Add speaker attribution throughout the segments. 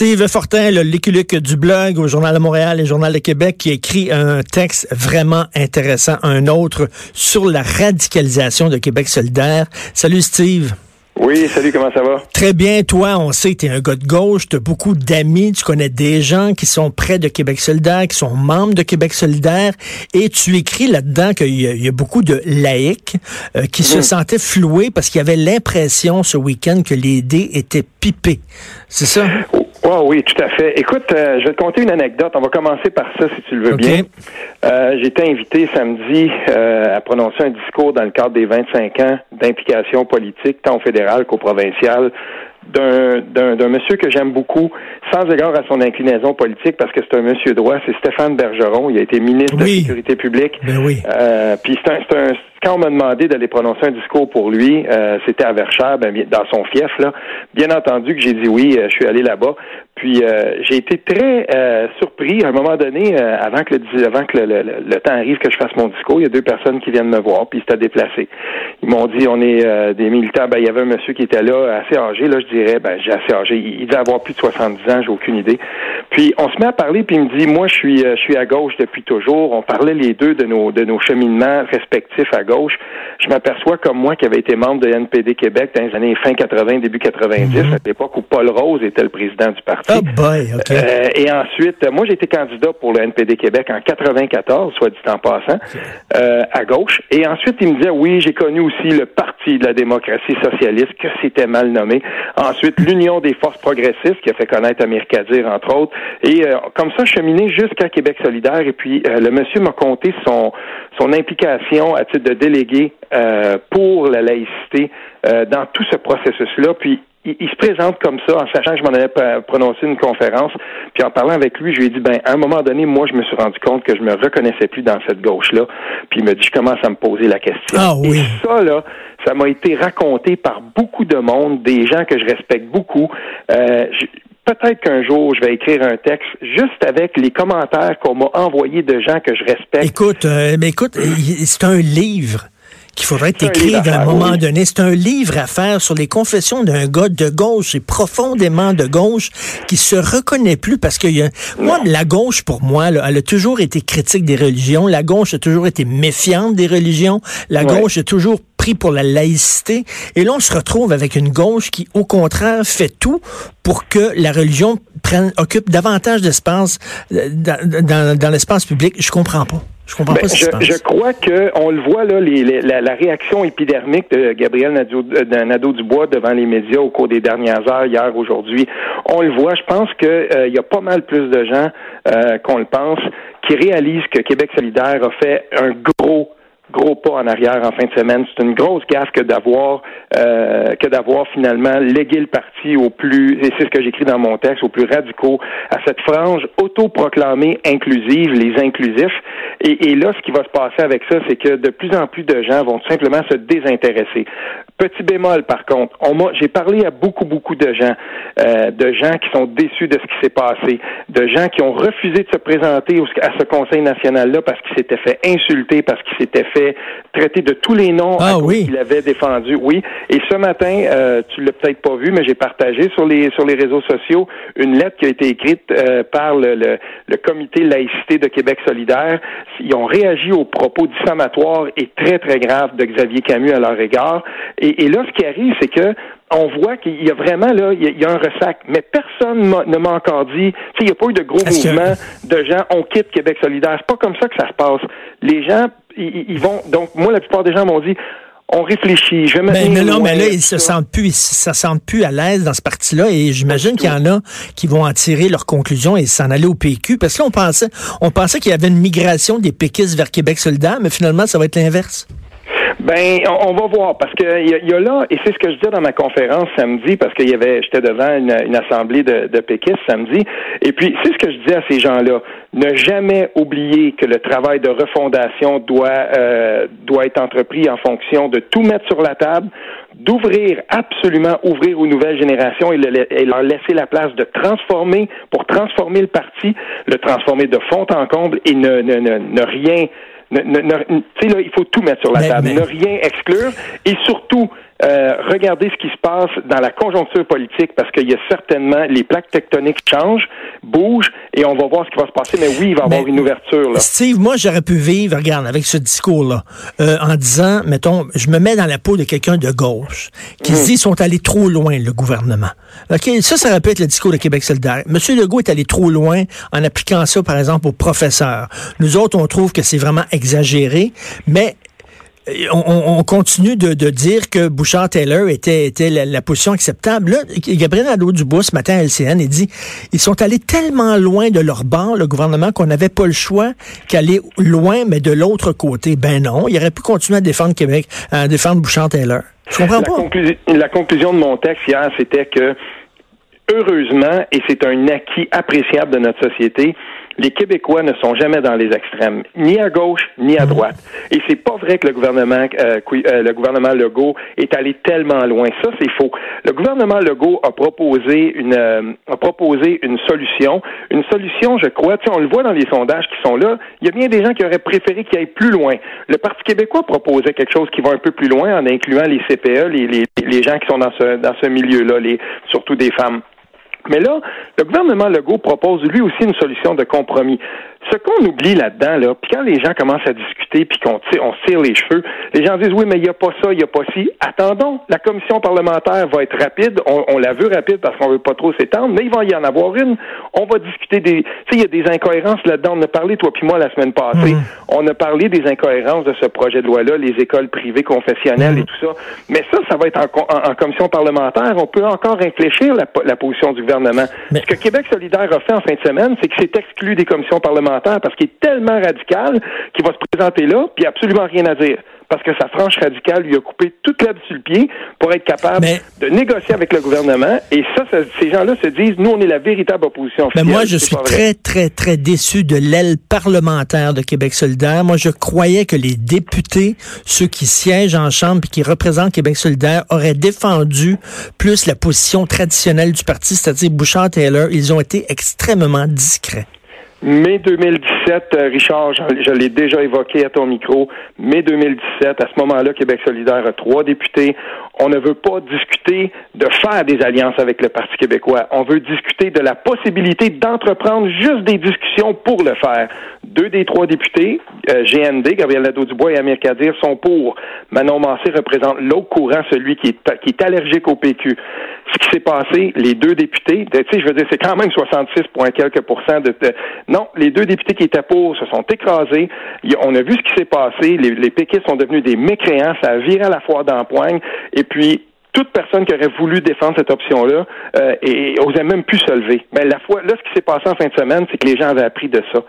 Speaker 1: Steve Fortin, le l'éculuc du blog au Journal de Montréal et Journal de Québec, qui écrit un texte vraiment intéressant, un autre, sur la radicalisation de Québec solidaire. Salut Steve.
Speaker 2: Oui, salut, comment ça va?
Speaker 1: Très bien, toi, on sait que tu es un gars de gauche, tu as beaucoup d'amis, tu connais des gens qui sont près de Québec solidaire, qui sont membres de Québec solidaire, et tu écris là-dedans qu'il y, a beaucoup de laïcs euh, qui se mhm. sentaient floués parce qu'il y avait l'impression ce week-end que les dés étaient pipés. C'est ça?
Speaker 2: Oh, oui, tout à fait. Écoute, euh, je vais te conter une anecdote. On va commencer par ça, si tu le veux bien. Euh, J'ai été invité samedi euh, à prononcer un discours dans le cadre des 25 ans d'implication politique, tant au fédéral qu'au provincial, d'un monsieur que j'aime beaucoup, sans égard à son inclinaison politique, parce que c'est un monsieur droit, c'est Stéphane Bergeron. Il a été ministre de la Sécurité publique.
Speaker 1: Ben oui.
Speaker 2: Euh, puis c'est un, un, quand on m'a demandé d'aller prononcer un discours pour lui, euh, c'était à Verchères, ben, dans son fief, là. Bien entendu que j'ai dit oui, euh, je suis allé là-bas. Puis euh, j'ai été très surpris à un moment donné, avant que, le, avant que le, temps arrive que je fasse mon discours, il y a deux personnes qui viennent me voir, puis c'était déplacé. Ils m'ont dit on est des militaires. Ben, il y avait un monsieur qui était là, assez âgé, là, je dirais, ben j'ai assez âgé. Il, devait avoir plus de 70 ans, j'ai aucune idée. Puis on se met à parler, puis il me dit Moi, je suis je suis à gauche depuis toujours. On parlait les deux de nos de nos cheminements respectifs à gauche, je m'aperçois comme moi qui avait été membre de NPD Québec dans les années fin 80, début 90, mhm. à l'époque où Paul Rose était le président du parti.
Speaker 1: Oh boy,
Speaker 2: euh, et ensuite, moi j'ai été candidat pour le NPD Québec en 94, soit dit en passant, euh, à gauche. Et ensuite, il me disait, oui, j'ai connu aussi le Parti de la démocratie socialiste, que c'était mal nommé. Ensuite, l'Union des forces progressistes, qui a fait connaître Amir Kadir, entre autres. Et euh, comme ça, cheminé jusqu'à Québec solidaire. Et puis, le monsieur m'a conté son, son implication à titre de délégué euh, pour la laïcité euh, dans tout ce processus-là. Puis il, se présente comme ça, en sachant que je m'en avais prononcé une conférence. Puis en parlant avec lui, je lui ai dit, ben, à un moment donné, moi, je me suis rendu compte que je me reconnaissais plus dans cette gauche-là. Puis il me dit, je commence à me poser la question.
Speaker 1: Ah oui.
Speaker 2: Et ça, là, ça m'a été raconté par beaucoup de monde, des gens que je respecte beaucoup. Euh, peut-être qu'un jour, je vais écrire un texte juste avec les commentaires qu'on m'a envoyés de gens que je respecte.
Speaker 1: Écoute, euh, mais écoute, c'est un livre qu'il faudrait écrire à un moment donné. C'est un livre à faire sur les confessions d'un gars de gauche et profondément de gauche qui se reconnaît plus parce que y a, moi, la gauche, pour moi, elle a toujours été critique des religions. La gauche a toujours été méfiante des religions. La gauche a toujours pris pour la laïcité. Et là, on se retrouve avec une gauche qui, au contraire, fait tout pour que la religion prenne, occupe davantage d'espace euh, dans, dans l'espace public. Je comprends pas. Je comprends ben, pas ce
Speaker 2: je, je crois que on le voit là, les, la, réaction épidermique de Gabriel euh, Nadeau-Dubois devant les médias au cours des dernières heures, hier, aujourd'hui. On le voit. Je pense qu'il euh, y a pas mal plus de gens euh, qu'on le pense qui réalisent que Québec solidaire a fait un gros gros pas en arrière en fin de semaine. C'est une grosse gaffe que d'avoir euh, que d'avoir finalement légué le parti au plus et c'est ce que j'écris dans mon texte, aux plus radicaux, à cette frange autoproclamée inclusive, les inclusifs. Et, et là, ce qui va se passer avec ça, c'est que de plus en plus de gens vont tout simplement se désintéresser. Petit bémol, par contre, on j'ai parlé à beaucoup, beaucoup de gens, euh, de gens qui sont déçus de ce qui s'est passé, de gens qui ont refusé de se présenter à ce Conseil national-là parce qu'ils s'étaient fait insulter, parce qu'ils s'étaient fait traiter de tous les noms
Speaker 1: ah, oui.
Speaker 2: qu'il avait défendus. Oui. Et ce matin, euh, tu l'as peut-être pas vu, mais j'ai partagé sur les sur les réseaux sociaux une lettre qui a été écrite euh, par le, le, le, comité laïcité de Québec solidaire. Ils ont réagi aux propos diffamatoires et très très graves de Xavier Camus à leur égard. Et et, là, ce qui arrive, c'est que on voit qu'il y a vraiment là, il y a, un ressac, mais personne ne m'a encore dit, tu sais, il n'y a pas eu de gros mouvements de gens, on quitte Québec solidaire. C'est pas comme ça que ça se passe. Les gens, ils, vont, donc moi, la plupart des gens m'ont dit, on réfléchit. Je vais
Speaker 1: mais, mais non, mais là, ils se sentent plus, ils se sentent plus à l'aise dans ce parti-là, et j'imagine qu'il y en a qui vont en tirer leurs conclusions et s'en aller au PQ, parce que là, on pensait, on pensait qu'il y avait une migration des péquistes vers Québec solidaire, mais finalement, ça va être l'inverse.
Speaker 2: Ben, on, va voir parce que il y, a là, et c'est ce que je disais dans ma conférence samedi, parce qu'il y avait, j'étais devant une, assemblée de, de samedi, et puis c'est ce que je disais à ces gens-là. Ne jamais oublier que le travail de refondation doit euh, doit être entrepris en fonction de tout mettre sur la table, d'ouvrir absolument ouvrir aux nouvelles générations et, leur laisser la place de transformer pour transformer le parti, le transformer de fond en comble et ne rien ne, ne, là, il faut tout mettre sur la table, ne rien exclure. Et surtout euh, regardez ce qui se passe dans la conjoncture politique parce qu'il y a certainement les plaques tectoniques changent, bougent et on va voir ce qui va se passer. Mais oui, il va y avoir une ouverture. Là.
Speaker 1: Steve, moi j'aurais pu vivre, regarde, avec ce discours-là, euh, en disant, mettons, je me mets dans la peau de quelqu'un de gauche qui se hmm. dit sont allés trop loin le gouvernement. Ok, ça, ça aurait pu être le discours de Québec solidaire. Monsieur Legault est allé trop loin en appliquant ça, par exemple, aux professeurs. Nous autres, on trouve que c'est vraiment exagéré, mais on, continue de, dire que Bouchard-Taylor était, était la, position acceptable. Là, Gabriel Nadeau-Dubois, ce matin à LCN, il dit ils sont allés tellement loin de leur banc, le gouvernement, qu'on n'avait pas le choix qu'aller loin, mais de l'autre côté. Ben non, il aurait pu continuer à défendre Québec, à défendre Bouchard-Taylor. Je comprends
Speaker 2: pas. la conclusion de mon texte hier, c'était que heureusement, et c'est un acquis appréciable de notre société, les Québécois ne sont jamais dans les extrêmes, ni à gauche ni à droite. Et c'est pas vrai que le gouvernement, euh, euh, le gouvernement Legault est allé tellement loin. Ça, c'est faux. Le gouvernement Legault a proposé une, euh, a proposé une solution, une solution, je crois. Tu sais, on le voit dans les sondages qui sont là. Il y a bien des gens qui auraient préféré qu'il aille plus loin. Le Parti québécois proposait quelque chose qui va un peu plus loin en incluant les CPE, les, les, les gens qui sont dans ce, dans ce milieu-là, les, surtout des femmes. Mais là, le gouvernement Legault propose lui aussi une solution de compromis. Ce qu'on oublie là-dedans, là, puis quand les gens commencent à discuter puis qu'on on tire les cheveux, les gens disent oui, mais il n'y a pas ça, il n'y a pas ci. Attendons, la commission parlementaire va être rapide. On, la veut rapide parce qu'on veut pas trop s'étendre, mais il va y en avoir une. On va discuter des. Tu sais, il y a des incohérences là-dedans. On a parlé, toi puis moi, la semaine passée. Mhm. On a parlé des incohérences de ce projet de loi-là, les écoles privées confessionnelles et mhm. tout ça. Mais ça, ça va être en, commission parlementaire. On peut encore réfléchir la, la position du gouvernement. Ce que Québec solidaire a fait en fin de semaine, c'est que c'est exclu des commissions parlementaires parce qu'il est tellement radical qu'il va se présenter là, puis absolument rien à dire parce que sa franche radicale lui a coupé toute l'herbe sur le pied pour être capable de négocier avec le gouvernement. Et ça, ces gens-là se disent, nous, on est la véritable opposition
Speaker 1: Mais moi, je suis très, très, très déçu de l'aile parlementaire de Québec solidaire. Moi, je croyais que les députés, ceux qui siègent en Chambre et qui représentent Québec solidaire, auraient défendu plus la position traditionnelle du parti, c'est-à-dire Bouchard-Taylor. Ils ont été extrêmement discrets.
Speaker 2: Mai 2017, euh, Richard, je, l'ai déjà évoqué à ton micro, mai 2017, à ce moment-là, Québec solidaire a trois députés. On ne veut pas discuter de faire des alliances avec le Parti québécois. On veut discuter de la possibilité d'entreprendre juste des discussions pour le faire. Deux des trois députés, euh, GND, Gabriel Nadeau-Dubois et Amir Kadir, sont pour. Manon Massé représente l'autre courant, celui qui est, qui est allergique au PQ. Ce qui s'est passé, les deux députés, tu sais, je veux dire, c'est quand même 66, quelques pourcents de, non, les deux députés qui étaient pour se sont écrasés. On a vu ce qui s'est passé. Les, les sont devenus des mécréants. Ça a viré à la foire d'empoigne. Et puis, toute personne qui aurait voulu défendre cette option-là euh, et, osait même plus se lever. Mais la fois, là, ce qui s'est passé en fin de semaine, c'est que les gens avaient appris de ça.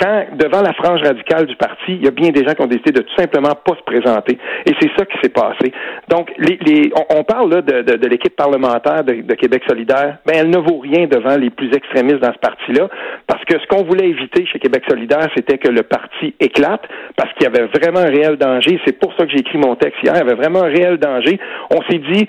Speaker 2: Quand, devant la frange radicale du parti, il y a bien des gens qui ont décidé de tout simplement pas se présenter. Et c'est ça qui s'est passé. Donc, les, les, on, parle là, de, de, de l'équipe parlementaire de, de, Québec solidaire. Ben, elle ne vaut rien devant les plus extrémistes dans ce parti-là, parce que ce qu'on voulait éviter chez Québec solidaire, c'était que le parti éclate, parce qu'il y avait vraiment un réel danger. C'est pour ça que j'ai écrit mon texte hier. Il y avait vraiment un réel danger. On s'est dit,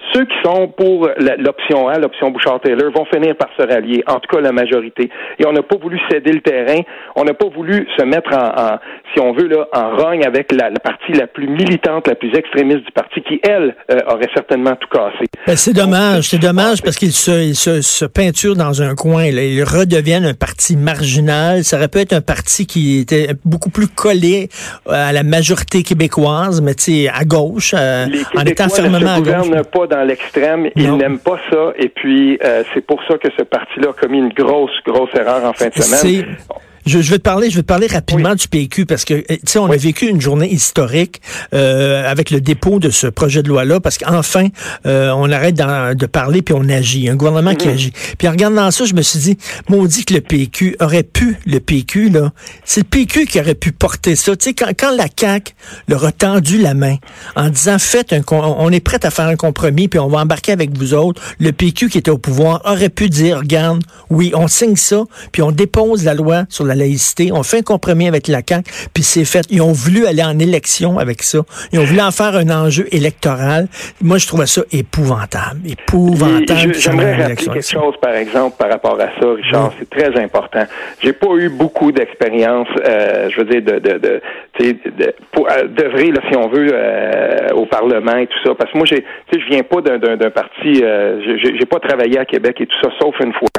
Speaker 2: ceux qui sont pour l'option A, l'option Bouchard-Taylor, vont finir par se rallier, en tout cas la majorité. Et on n'a pas voulu céder le terrain, on n'a pas voulu se mettre en, si on veut, là, en rogne avec la, partie la plus militante, la plus extrémiste du parti, qui, elle, euh, aurait certainement tout cassé.
Speaker 1: Ben, c'est dommage, c'est dommage parce qu'ils se, se, se peinturent dans un coin. Là. Ils redeviennent un parti marginal. Ça aurait pu être un parti qui était beaucoup plus collé à la majorité québécoise, mais tu sais, à gauche, euh, en étant fermement à gauche
Speaker 2: pas dans l'extrême. Ils n'aiment pas ça. Et puis, euh, c'est pour ça que ce parti-là a commis une grosse, grosse erreur en fin de semaine.
Speaker 1: Je, vais te parler, je vais te parler rapidement du PQ parce que tu sais, on a vécu une journée historique euh, avec le dépôt de ce projet de loi-là parce qu'enfin, euh, on arrête de parler puis on agit. Un gouvernement qui agit. Puis en regardant ça, je me suis dit, maudit que le PQ aurait pu, le PQ là, c'est le PQ qui aurait pu porter ça. Tu sais, quand, quand la CAC leur a tendu la main en disant, faites un, on est prêt à faire un compromis puis on va embarquer avec vous autres. Le PQ qui était au pouvoir aurait pu dire, regarde, oui, on signe ça puis on dépose la loi sur la la laïcité. On fait un compromis avec la CAQ, puis c'est fait. Ils ont voulu aller en élection avec ça. Ils ont voulu en faire un enjeu électoral. Moi, je trouvais ça épouvantable. Épouvantable.
Speaker 2: J'aimerais rappeler quelque chose, par exemple, par rapport à ça, Richard. C'est très important. J'ai pas eu beaucoup d'expérience, euh, je veux dire, de, de, de, de pour euh, d'œuvrer, si on veut, euh, au Parlement et tout ça. Parce que moi, j'ai, je viens pas d'un parti, euh, j'ai pas travaillé à Québec et tout ça, sauf une fois.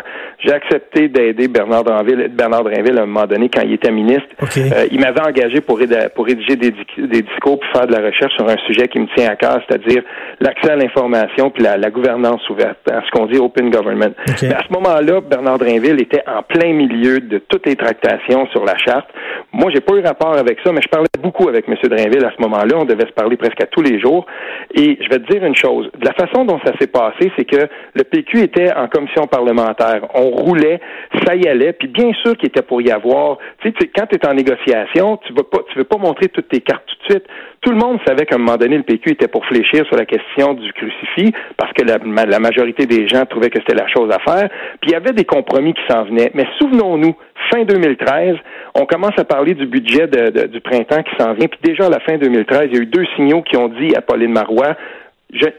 Speaker 2: J'ai accepté d'aider Bernard Drinville, Bernard Drinville à un moment donné quand il était ministre. Euh, il m'avait engagé pour, pour rédiger des, des, discours pour faire de la recherche sur un sujet qui me tient à cœur, c'est-à-dire l'accès à l'information puis la, la, gouvernance ouverte, ce qu'on dit open government. à ce moment-là, Bernard Drinville était en plein milieu de toutes les tractations sur la charte. Moi, j'ai pas eu rapport avec ça, mais je parlais beaucoup avec M. Drinville à ce moment-là. On devait se parler presque à tous les jours. Et je vais te dire une chose. De la façon dont ça s'est passé, c'est que le PQ était en commission parlementaire. On roulait, ça y allait. Puis bien sûr qu'il était pour y avoir. Tu sais, quand tu es en négociation, tu veux pas, tu veux pas montrer toutes tes cartes tout de suite. Tout le monde savait qu'à un moment donné, le PQ était pour fléchir sur la question du crucifix parce que la, majorité des gens trouvaient que c'était la chose à faire. Puis il y avait des compromis qui s'en venaient. Mais souvenons-nous, fin 2013, on commence à parler du budget du printemps qui s'en vient. Puis déjà à la fin 2013, il y a eu deux signaux qui ont dit à Pauline Marois,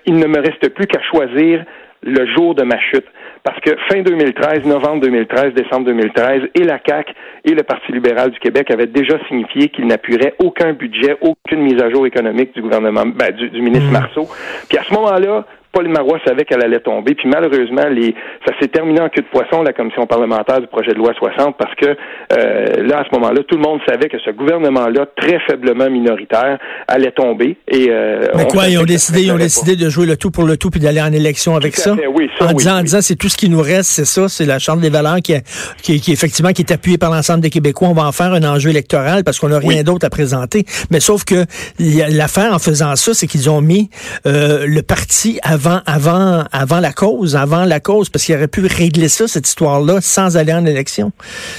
Speaker 2: il ne me reste plus qu'à choisir le jour de ma chute. Parce que fin 2013, novembre 2013, décembre 2013, et la CAQ et le Parti libéral du Québec avaient déjà signifié qu'ils n'appuieraient aucun budget, aucune mise à jour économique du gouvernement, ben, du, ministre mmh. Marceau. Puis à ce moment-là, Paul Marois savait qu'elle allait tomber. Puis malheureusement, les, ça s'est terminé en queue de poisson, la commission parlementaire du projet de loi 60, parce que euh, là, à ce moment-là, tout le monde savait que ce gouvernement-là, très faiblement minoritaire, allait tomber. Et,
Speaker 1: euh, Mais quoi, ils ont décidé, ils ont décidé de jouer le tout pour le tout puis d'aller en élection avec ça?
Speaker 2: oui, ça?
Speaker 1: en, disant, en disant, c'est tout ce qui nous reste, c'est ça, c'est la Chambre des valeurs qui, qui, qui, effectivement, qui est appuyée par l'ensemble des Québécois. On va en faire un enjeu électoral parce qu'on n'a rien d'autre à présenter. Mais sauf que l'affaire en faisant ça, c'est qu'ils ont mis euh, le parti avant, avant avant, la cause, avant la cause, parce qu'il aurait pu régler ça, cette histoire-là, sans aller en élection.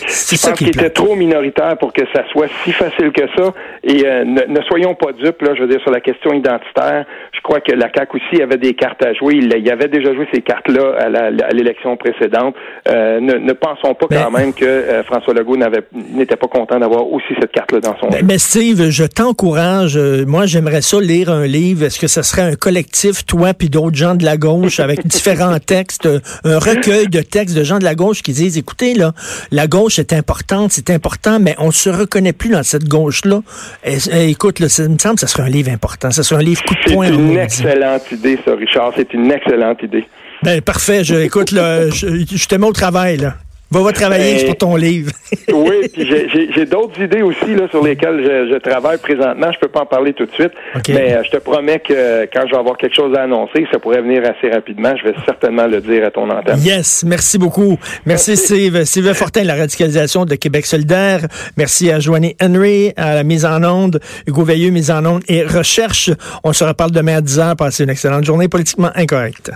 Speaker 2: C'est ça qui était trop minoritaire pour que ça soit si facile que ça. Et euh, ne, soyons pas dupes, là, je veux dire, sur la question identitaire. Je crois que la CAQ aussi avait des cartes à jouer. Il, avait déjà joué ces cartes-là à l'élection précédente. Euh, ne, pensons pas quand même que euh, François Legault n'était pas content d'avoir aussi cette carte-là dans son
Speaker 1: mais, mais Steve, je t'encourage. moi, j'aimerais ça lire un livre. Est-ce que ce serait un collectif, toi puis d'autres gens de la gauche, avec différents textes, un recueil de textes de gens de la gauche qui disent, écoutez, là, la gauche est importante, c'est important, mais on se reconnaît plus dans cette gauche-là. Écoute, là, ça me semble que ce serait un livre important. Ce serait un livre coup de poing.
Speaker 2: C'est une excellente idée, ça, Richard. C'est une excellente idée.
Speaker 1: Ben, parfait. Je, écoute, là, je, je te mets au travail, là. Va, va travailler pour ton livre.
Speaker 2: oui, puis j'ai d'autres idées aussi là, sur lesquelles je, travaille présentement. Je peux pas en parler tout de suite, mais euh, je te promets que quand je vais avoir quelque chose à annoncer, ça pourrait venir assez rapidement. Je vais certainement le dire à ton antenne.
Speaker 1: Yes, merci beaucoup. Merci, Steve. Steve Fortin, la radicalisation de Québec solidaire. Merci à Joanie Henry, à la mise en onde, Hugo Veilleux, mise en onde et recherche. On se reparle demain à 10h. Passez une excellente journée politiquement incorrecte.